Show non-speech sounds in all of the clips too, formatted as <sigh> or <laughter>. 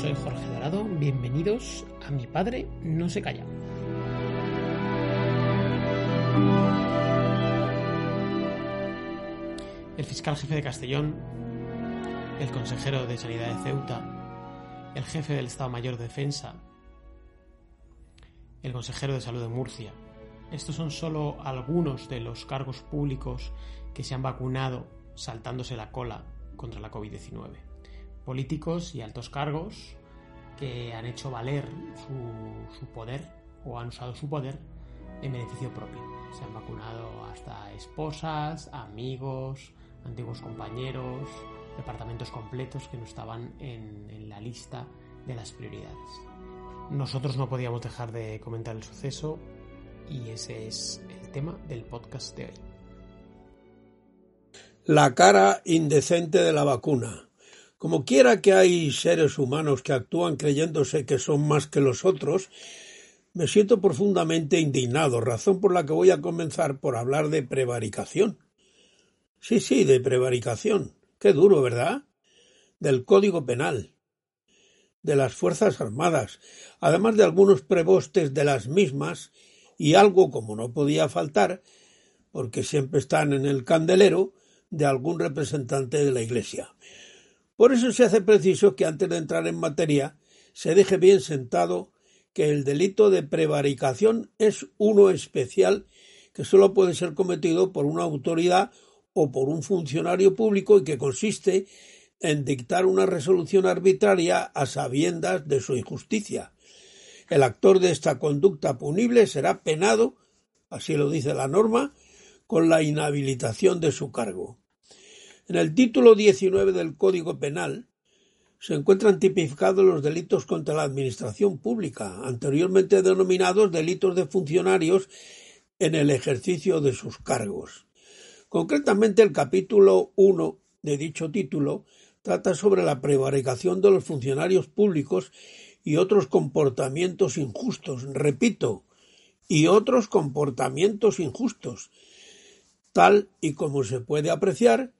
soy Jorge Dorado. Bienvenidos a Mi Padre No Se Calla. El fiscal jefe de Castellón, el consejero de Sanidad de Ceuta, el jefe del Estado Mayor de Defensa, el consejero de Salud de Murcia. Estos son solo algunos de los cargos públicos que se han vacunado saltándose la cola contra la COVID-19. Políticos y altos cargos que han hecho valer su, poder o han usado su poder en beneficio propio. Se han vacunado hasta esposas, amigos, antiguos compañeros, departamentos completos que no estaban en, la lista de las prioridades. Nosotros no podíamos dejar de comentar el suceso y ese es el tema del podcast de hoy. La cara indecente de la vacuna. Como quiera que hay seres humanos que actúan creyéndose que son más que los otros, me siento profundamente indignado, razón por la que voy a comenzar por hablar de prevaricación. Sí, sí, de prevaricación. Qué duro, ¿verdad? Del Código Penal, de las Fuerzas Armadas, además de algunos prebostes de las mismas y algo como no podía faltar, porque siempre están en el candelero, de algún representante de la Iglesia. Por eso se hace preciso que antes de entrar en materia se deje bien sentado que el delito de prevaricación es uno especial que solo puede ser cometido por una autoridad o por un funcionario público y que consiste en dictar una resolución arbitraria a sabiendas de su injusticia. El actor de esta conducta punible será penado, así lo dice la norma, con la inhabilitación de su cargo. En el título 19 del Código Penal se encuentran tipificados los delitos contra la administración pública, anteriormente denominados delitos de funcionarios en el ejercicio de sus cargos. Concretamente, el capítulo 1 de dicho título trata sobre la prevaricación de los funcionarios públicos y otros comportamientos injustos. Repito, y otros comportamientos injustos, tal y como se puede apreciar,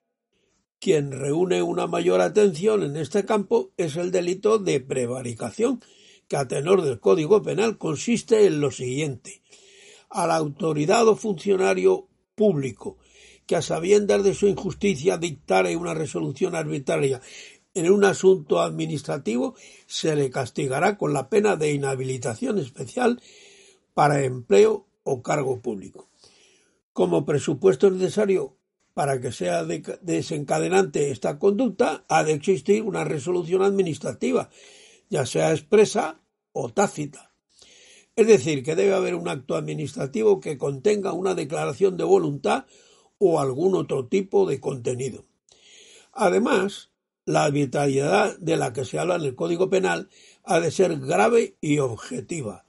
quien reúne una mayor atención en este campo es el delito de prevaricación, que a tenor del Código Penal consiste en lo siguiente a la autoridad o funcionario público que a sabiendas de su injusticia dictare una resolución arbitraria en un asunto administrativo se le castigará con la pena de inhabilitación especial para empleo o cargo público. Como presupuesto necesario para que sea desencadenante esta conducta, ha de existir una resolución administrativa, ya sea expresa o tácita. Es decir, que debe haber un acto administrativo que contenga una declaración de voluntad o algún otro tipo de contenido. Además, la arbitrariedad de la que se habla en el Código Penal ha de ser grave y objetiva,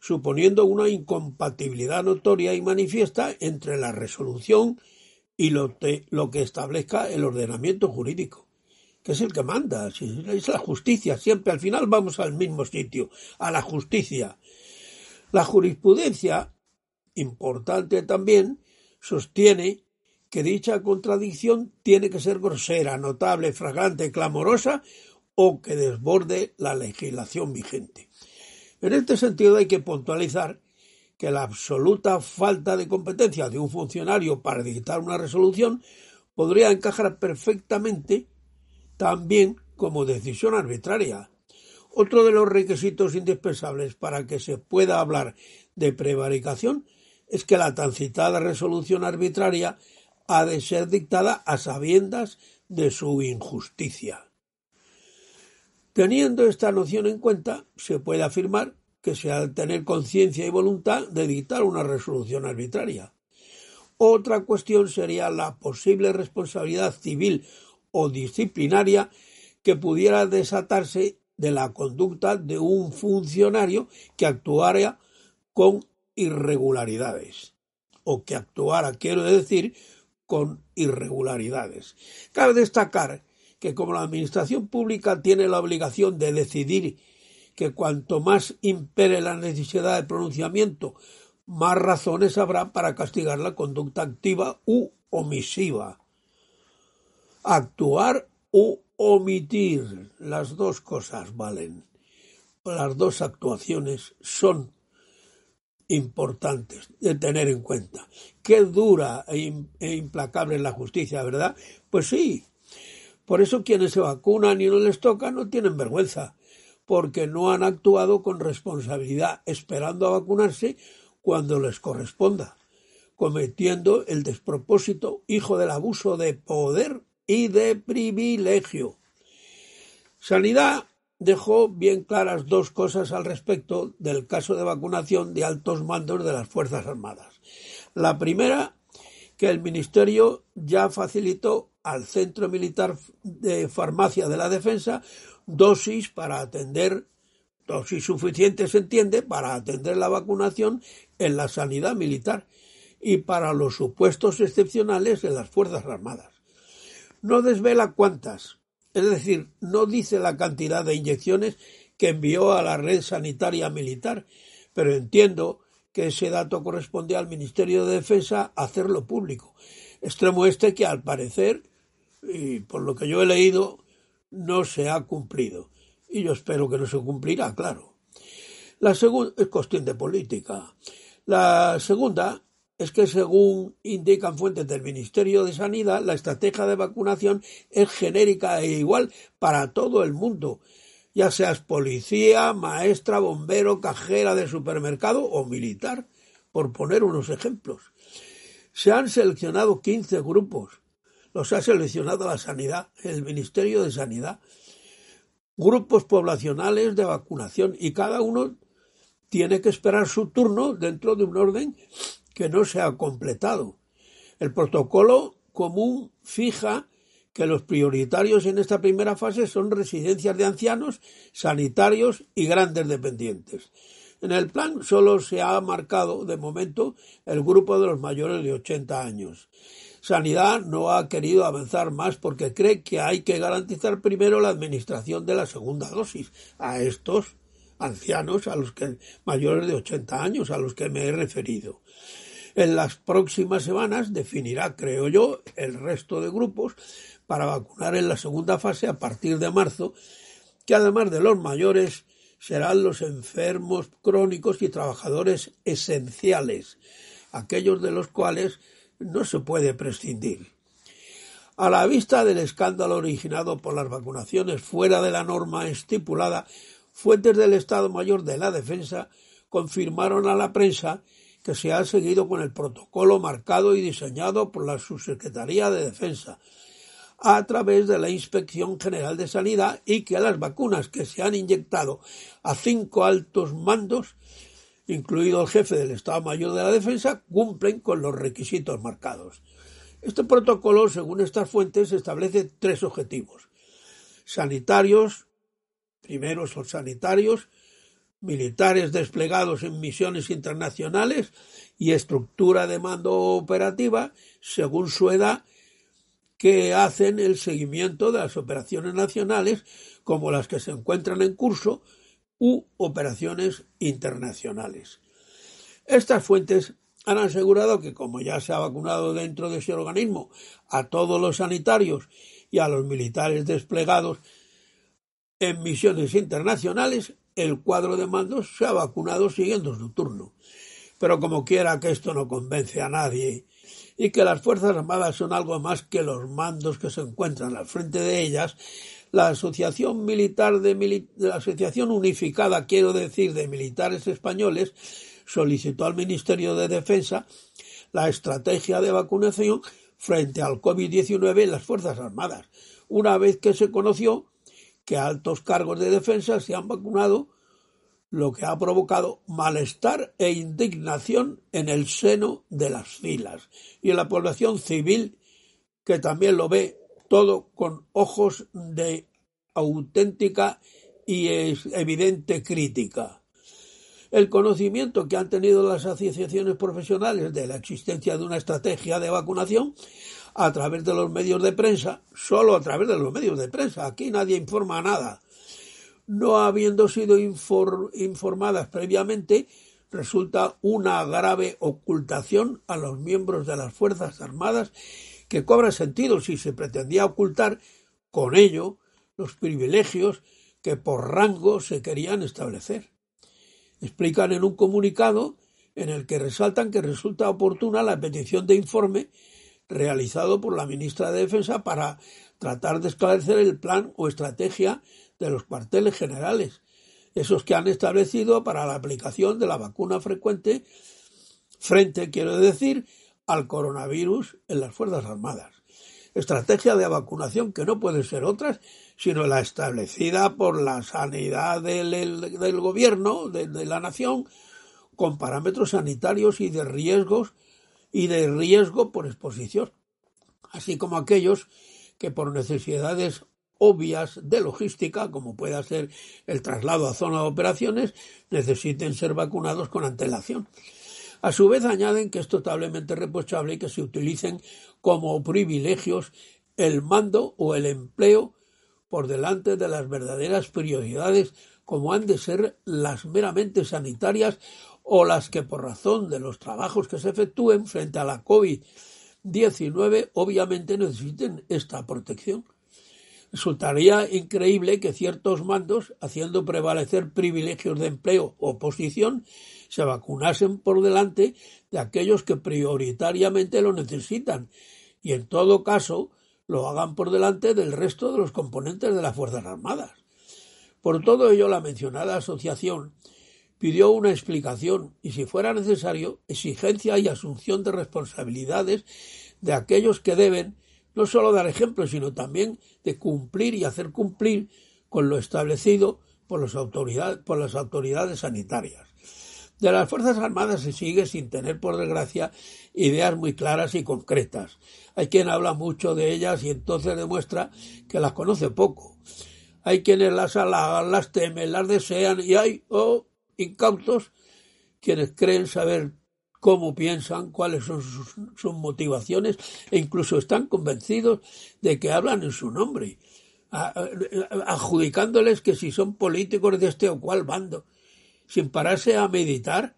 suponiendo una incompatibilidad notoria y manifiesta entre la resolución y lo, te, lo que establezca el ordenamiento jurídico que es el que manda, es la justicia, siempre al final vamos al mismo sitio, a la justicia. La jurisprudencia, importante también, sostiene que dicha contradicción tiene que ser grosera, notable, fragante, clamorosa o que desborde la legislación vigente. En este sentido hay que puntualizar que la absoluta falta de competencia de un funcionario para dictar una resolución podría encajar perfectamente también como decisión arbitraria. Otro de los requisitos indispensables para que se pueda hablar de prevaricación es que la tan citada resolución arbitraria ha de ser dictada a sabiendas de su injusticia. Teniendo esta noción en cuenta, se puede afirmar que se ha de tener conciencia y voluntad de dictar una resolución arbitraria. Otra cuestión sería la posible responsabilidad civil o disciplinaria que pudiera desatarse de la conducta de un funcionario que actuara con irregularidades o que actuara, quiero decir, con irregularidades. Cabe destacar que como la Administración Pública tiene la obligación de decidir que cuanto más impere la necesidad de pronunciamiento, más razones habrá para castigar la conducta activa u omisiva. Actuar u omitir, las dos cosas valen. Las dos actuaciones son importantes de tener en cuenta. Qué dura e, e implacable la justicia, ¿verdad? Pues sí. Por eso quienes se vacunan y no les toca no tienen vergüenza, porque no han actuado con responsabilidad, esperando a vacunarse cuando les corresponda, cometiendo el despropósito hijo del abuso de poder y de privilegio. Sanidad dejó bien claras dos cosas al respecto del caso de vacunación de altos mandos de las Fuerzas Armadas. La primera, que el Ministerio ya facilitó al Centro Militar de Farmacia de la Defensa dosis para atender, dosis suficientes se entiende, para atender la vacunación en la sanidad militar y para los supuestos excepcionales en las Fuerzas Armadas. No desvela cuántas, es decir, no dice la cantidad de inyecciones que envió a la red sanitaria militar, pero entiendo que ese dato corresponde al Ministerio de Defensa hacerlo público. Extremo este que al parecer, y por lo que yo he leído, no se ha cumplido. Y yo espero que no se cumplirá, claro. La segunda es cuestión de política. La segunda es que según indican fuentes del Ministerio de Sanidad, la estrategia de vacunación es genérica e igual para todo el mundo, ya seas policía, maestra, bombero, cajera de supermercado o militar, por poner unos ejemplos. Se han seleccionado 15 grupos, los ha seleccionado la Sanidad, el Ministerio de Sanidad, grupos poblacionales de vacunación y cada uno tiene que esperar su turno dentro de un orden que no se ha completado. El protocolo común fija que los prioritarios en esta primera fase son residencias de ancianos, sanitarios y grandes dependientes. En el plan solo se ha marcado de momento el grupo de los mayores de 80 años. Sanidad no ha querido avanzar más porque cree que hay que garantizar primero la administración de la segunda dosis a estos ancianos, a los que mayores de 80 años, a los que me he referido. En las próximas semanas definirá, creo yo, el resto de grupos para vacunar en la segunda fase a partir de marzo, que además de los mayores serán los enfermos crónicos y trabajadores esenciales, aquellos de los cuales no se puede prescindir. A la vista del escándalo originado por las vacunaciones fuera de la norma estipulada, fuentes del Estado Mayor de la Defensa confirmaron a la prensa que se ha seguido con el protocolo marcado y diseñado por la Subsecretaría de Defensa a través de la Inspección General de Sanidad y que las vacunas que se han inyectado a cinco altos mandos, incluido el jefe del Estado Mayor de la Defensa, cumplen con los requisitos marcados. Este protocolo, según estas fuentes, establece tres objetivos. Sanitarios, primero son sanitarios, militares desplegados en misiones internacionales y estructura de mando operativa según su edad que hacen el seguimiento de las operaciones nacionales como las que se encuentran en curso u operaciones internacionales. Estas fuentes han asegurado que como ya se ha vacunado dentro de ese organismo a todos los sanitarios y a los militares desplegados en misiones internacionales, el cuadro de mandos se ha vacunado siguiendo su turno. Pero como quiera que esto no convence a nadie y que las Fuerzas Armadas son algo más que los mandos que se encuentran al frente de ellas, la Asociación Militar de la Asociación Unificada, quiero decir, de Militares Españoles, solicitó al Ministerio de Defensa la estrategia de vacunación frente al COVID-19 en las Fuerzas Armadas, una vez que se conoció que altos cargos de defensa se han vacunado lo que ha provocado malestar e indignación en el seno de las filas y en la población civil que también lo ve todo con ojos de auténtica y evidente crítica. El conocimiento que han tenido las asociaciones profesionales de la existencia de una estrategia de vacunación a través de los medios de prensa, solo a través de los medios de prensa, aquí nadie informa nada, no habiendo sido informadas previamente, resulta una grave ocultación a los miembros de las Fuerzas Armadas que cobra sentido si se pretendía ocultar con ello los privilegios que por rango se querían establecer. Explican en un comunicado en el que resaltan que resulta oportuna la petición de informe realizado por la ministra de Defensa para tratar de esclarecer el plan o estrategia de los cuarteles generales, esos que han establecido para la aplicación de la vacuna frecuente frente, quiero decir, al coronavirus en las Fuerzas Armadas. Estrategia de vacunación que no puede ser otra sino la establecida por la sanidad del, gobierno, de, de la nación, con parámetros sanitarios y de riesgos y de riesgo por exposición, así como aquellos que por necesidades obvias de logística, como pueda ser el traslado a zona de operaciones, necesiten ser vacunados con antelación. A su vez añaden que es totalmente reprochable que se utilicen como privilegios el mando o el empleo por delante de las verdaderas prioridades como han de ser las meramente sanitarias o las que por razón de los trabajos que se efectúen frente a la COVID-19 obviamente necesiten esta protección. Resultaría increíble que ciertos mandos, haciendo prevalecer privilegios de empleo o posición, se vacunasen por delante de aquellos que prioritariamente lo necesitan y en todo caso lo hagan por delante del resto de los componentes de las Fuerzas Armadas. Por todo ello, la mencionada asociación pidió una explicación y, si fuera necesario, exigencia y asunción de responsabilidades de aquellos que deben no solo dar ejemplo, sino también de cumplir y hacer cumplir con lo establecido por, por las autoridades sanitarias. De las Fuerzas Armadas se sigue sin tener, por desgracia, ideas muy claras y concretas. Hay quien habla mucho de ellas y entonces demuestra que las conoce poco. Hay quienes las halagan, las temen, las desean y hay, oh, incautos, quienes creen saber cómo piensan, cuáles son sus, sus, motivaciones e incluso están convencidos de que hablan en su nombre, adjudicándoles que si son políticos de este o cual bando sin pararse a meditar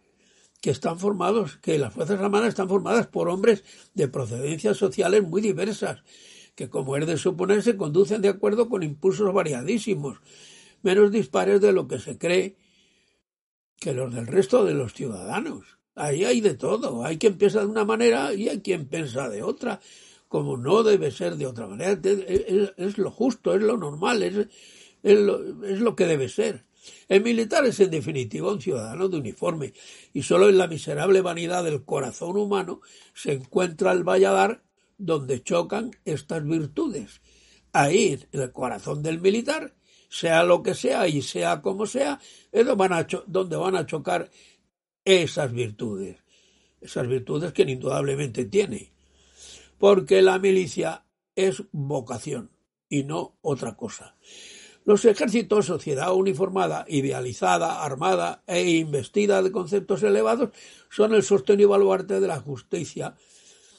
que están formados, que las Fuerzas Armadas están formadas por hombres de procedencias sociales muy diversas, que como es de suponerse conducen de acuerdo con impulsos variadísimos, menos dispares de lo que se cree que los del resto de los ciudadanos. Ahí hay de todo, hay quien piensa de una manera y hay quien piensa de otra, como no debe ser de otra manera, es, lo justo, es lo normal, es, lo, es lo que debe ser. El militar es en definitiva un ciudadano de uniforme, y sólo en la miserable vanidad del corazón humano se encuentra el valladar donde chocan estas virtudes. Ahí, en el corazón del militar, sea lo que sea y sea como sea, es donde donde van a chocar esas virtudes. Esas virtudes que indudablemente tiene. Porque la milicia es vocación y no otra cosa. Los ejércitos, sociedad uniformada, idealizada, armada e investida de conceptos elevados, son el sostén y baluarte de la justicia,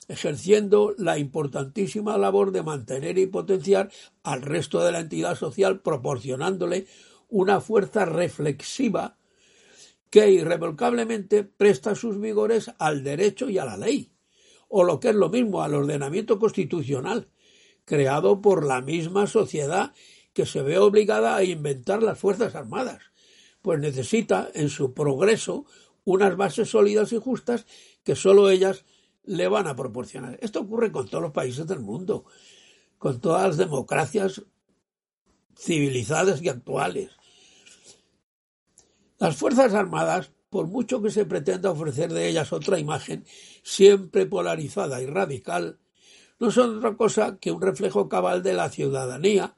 ejerciendo la importantísima labor de mantener y potenciar al resto de la entidad social, proporcionándole una fuerza reflexiva que irrevocablemente presta sus vigores al derecho y a la ley, o lo que es lo mismo al ordenamiento constitucional, creado por la misma sociedad que se ve obligada a inventar las Fuerzas Armadas, pues necesita en su progreso unas bases sólidas y justas que sólo ellas le van a proporcionar. Esto ocurre con todos los países del mundo, con todas las democracias civilizadas y actuales. Las Fuerzas Armadas, por mucho que se pretenda ofrecer de ellas otra imagen, siempre polarizada y radical, no son otra cosa que un reflejo cabal de la ciudadanía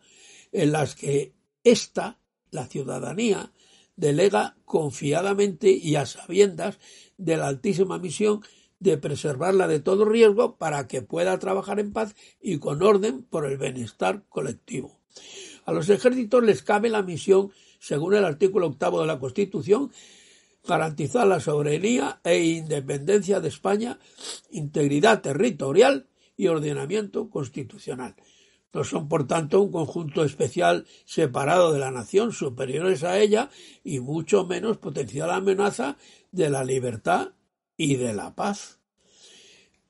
en las que ésta, la ciudadanía, delega confiadamente y a sabiendas de la altísima misión de preservarla de todo riesgo para que pueda trabajar en paz y con orden por el bienestar colectivo. A los ejércitos les cabe la misión, según el artículo octavo de la Constitución, garantizar la soberanía e independencia de España, integridad territorial y ordenamiento constitucional. No son, por tanto, un conjunto especial separado de la nación, superiores a ella y mucho menos potencial amenaza de la libertad y de la paz.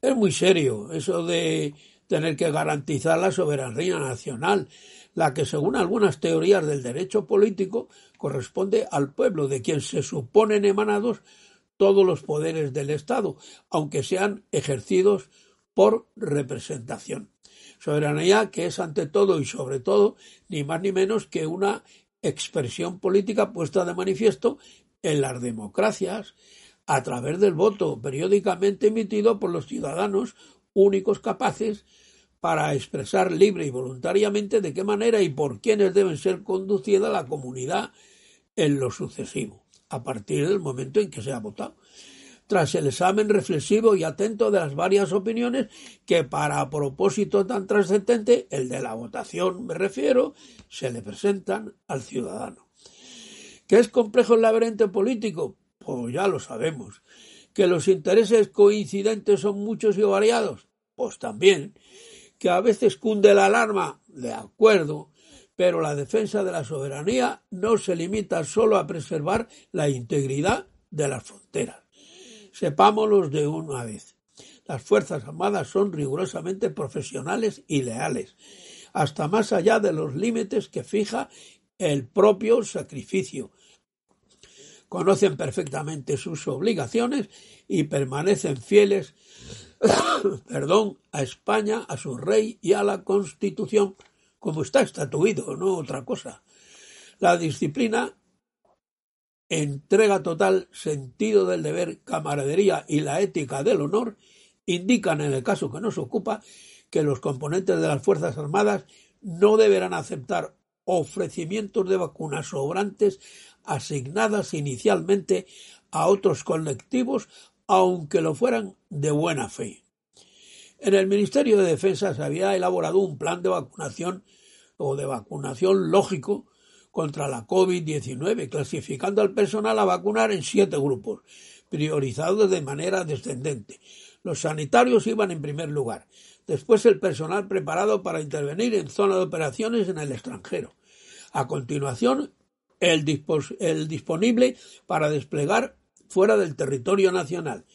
Es muy serio eso de tener que garantizar la soberanía nacional, la que según algunas teorías del derecho político corresponde al pueblo, de quien se suponen emanados todos los poderes del Estado, aunque sean ejercidos por representación. Soberanía que es ante todo y sobre todo ni más ni menos que una expresión política puesta de manifiesto en las democracias a través del voto periódicamente emitido por los ciudadanos únicos capaces para expresar libre y voluntariamente de qué manera y por quiénes deben ser conducida la comunidad en lo sucesivo, a partir del momento en que se ha votado. Tras el examen reflexivo y atento de las varias opiniones que para propósito tan trascendente, el de la votación me refiero, se le presentan al ciudadano. ¿Qué es complejo el laberinto político? Pues ya lo sabemos. ¿Que los intereses coincidentes son muchos y variados? Pues también que a veces cunde la alarma, de acuerdo, pero la defensa de la soberanía no se limita solo a preservar la integridad de las fronteras. Sepámoslo de una vez. Las Fuerzas Armadas son rigurosamente profesionales y leales, hasta más allá de los límites que fija el propio sacrificio. Conocen perfectamente sus obligaciones y permanecen fieles <coughs> perdón, a España, a su rey y a la Constitución, como está estatuido, no otra cosa. La disciplina, entrega total, sentido del deber, camaradería y la ética del honor indican, en el caso que nos ocupa, que los componentes de las Fuerzas Armadas no deberán aceptar ofrecimientos de vacunas sobrantes asignadas inicialmente a otros colectivos aunque lo fueran de buena fe. En el Ministerio de Defensa se había elaborado un plan de vacunación o de vacunación lógico contra la COVID-19, clasificando al personal a vacunar en siete grupos, priorizados de manera descendente. Los sanitarios iban en primer lugar, después el personal preparado para intervenir en zona de operaciones en el extranjero. A continuación, el, el disponible para desplegar fuera del territorio nacional,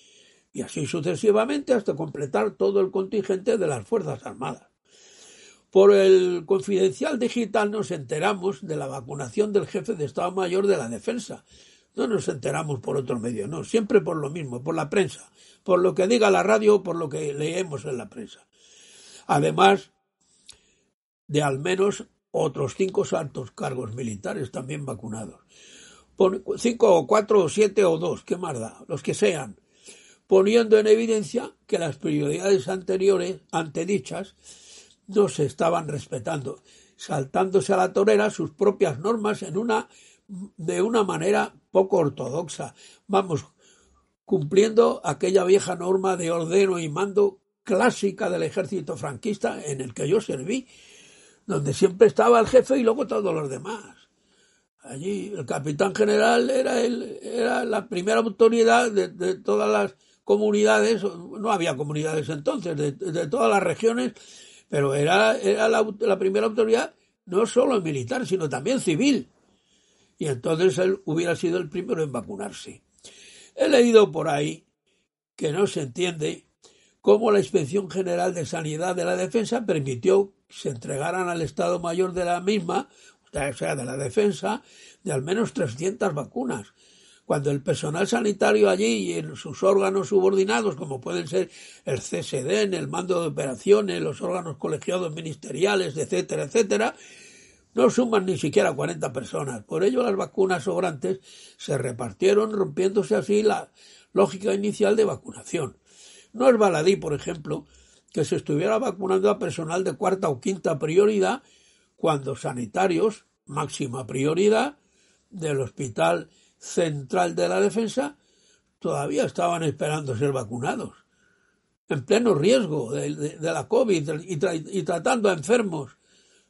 y así sucesivamente hasta completar todo el contingente de las Fuerzas Armadas. Por el confidencial digital nos enteramos de la vacunación del jefe de Estado Mayor de la Defensa. No nos enteramos por otro medio, no, siempre por lo mismo, por la prensa, por lo que diga la radio o por lo que leemos en la prensa. Además de al menos otros cinco altos cargos militares también vacunados cinco o cuatro o siete o dos, qué más da, los que sean, poniendo en evidencia que las prioridades anteriores, antedichas, no se estaban respetando, saltándose a la torera sus propias normas en una de una manera poco ortodoxa. Vamos, cumpliendo aquella vieja norma de ordeno y mando clásica del ejército franquista en el que yo serví, donde siempre estaba el jefe y luego todos los demás. Allí el capitán general era, el, era la primera autoridad de, todas las comunidades, no había comunidades entonces, de, todas las regiones, pero era, era la, la, primera autoridad no solo militar, sino también civil. Y entonces él hubiera sido el primero en vacunarse. He leído por ahí que no se entiende cómo la Inspección General de Sanidad de la Defensa permitió que se entregaran al Estado Mayor de la misma o sea, de la defensa, de al menos 300 vacunas. Cuando el personal sanitario allí y en sus órganos subordinados, como pueden ser el CSD, el mando de operaciones, los órganos colegiados ministeriales, etcétera, etcétera, no suman ni siquiera 40 personas. Por ello, las vacunas sobrantes se repartieron, rompiéndose así la lógica inicial de vacunación. No es baladí, por ejemplo, que se estuviera vacunando a personal de cuarta o quinta prioridad cuando sanitarios, máxima prioridad, del Hospital Central de la Defensa todavía estaban esperando ser vacunados, en pleno riesgo de, la COVID y, tratando a enfermos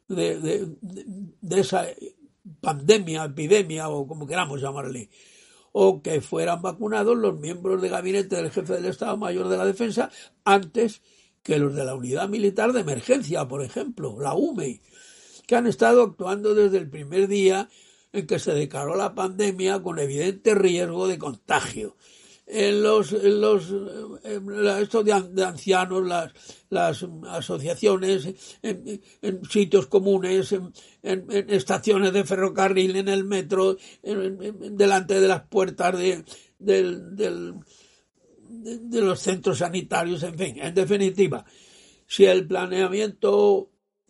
de, esa pandemia, epidemia o como queramos llamarle, o que fueran vacunados los miembros de gabinete del jefe del Estado Mayor de la Defensa antes que los de la Unidad Militar de Emergencia, por ejemplo, la UME, que han estado actuando desde el primer día en que se declaró la pandemia con evidente riesgo de contagio. En los, los estos de, ancianos, las, las asociaciones, en, sitios comunes, en, estaciones de ferrocarril, en el metro, delante de las puertas de, de, los centros sanitarios, en fin, en definitiva, si el planeamiento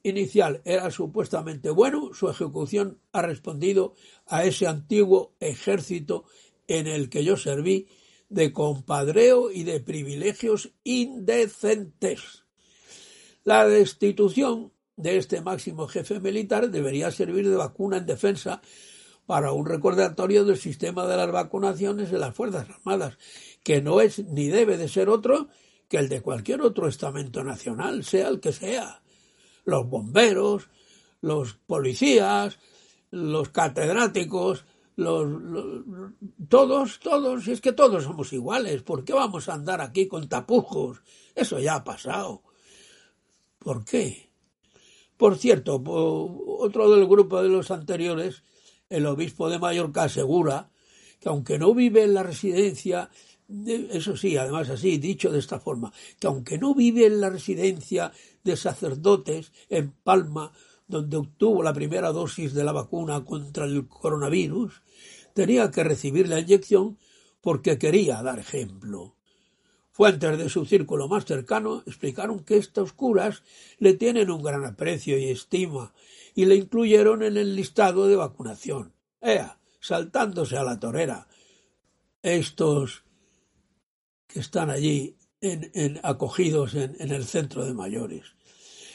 inicial era supuestamente bueno, su ejecución ha respondido a ese antiguo ejército en el que yo serví de compadreo y de privilegios indecentes. La destitución de este máximo jefe militar debería servir de vacuna en defensa para un recordatorio del sistema de las vacunaciones de las Fuerzas Armadas, que no es ni debe de ser otro que el de cualquier otro estamento nacional, sea el que sea. Los bomberos, los policías, los catedráticos, los, todos, todos, es que todos somos iguales, ¿por qué vamos a andar aquí con tapujos? Eso ya ha pasado. ¿Por qué? Por cierto, otro del grupo de los anteriores, el obispo de Mallorca asegura que aunque no vive en la residencia, eso sí, además así, dicho de esta forma, que aunque no vive en la residencia de sacerdotes en Palma, donde obtuvo la primera dosis de la vacuna contra el coronavirus, tenía que recibir la inyección porque quería dar ejemplo. Fuentes de su círculo más cercano explicaron que estos curas le tienen un gran aprecio y estima y le incluyeron en el listado de vacunación. Ea, saltándose a la torera. Estos que están allí en, acogidos en, en el centro de mayores.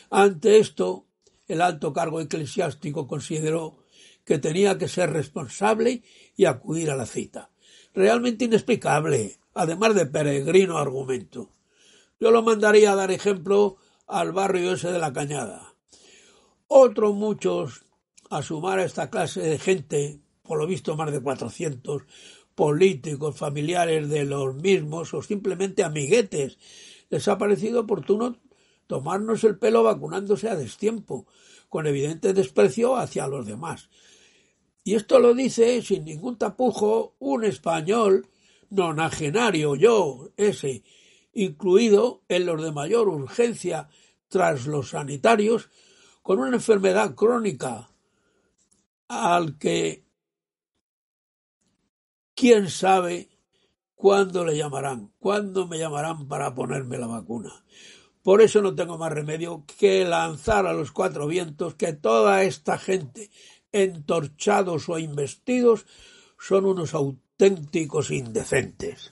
Ante esto, el alto cargo eclesiástico consideró que tenía que ser responsable y acudir a la cita. Realmente inexplicable, además de peregrino argumento. Yo lo mandaría a dar ejemplo al barrio ese de la Cañada. Otros muchos, a sumar a esta clase de gente, por lo visto más de cuatrocientos, políticos, familiares de los mismos o simplemente amiguetes, les ha parecido oportuno tomarnos el pelo vacunándose a destiempo, con evidente desprecio hacia los demás, y esto lo dice sin ningún tapujo un español nonagenario, yo, ese, incluido en los de mayor urgencia tras los sanitarios, con una enfermedad crónica al que quién sabe cuándo le llamarán, cuándo me llamarán para ponerme la vacuna. Por eso no tengo más remedio que lanzar a los cuatro vientos que toda esta gente entorchados o investidos son unos auténticos indecentes.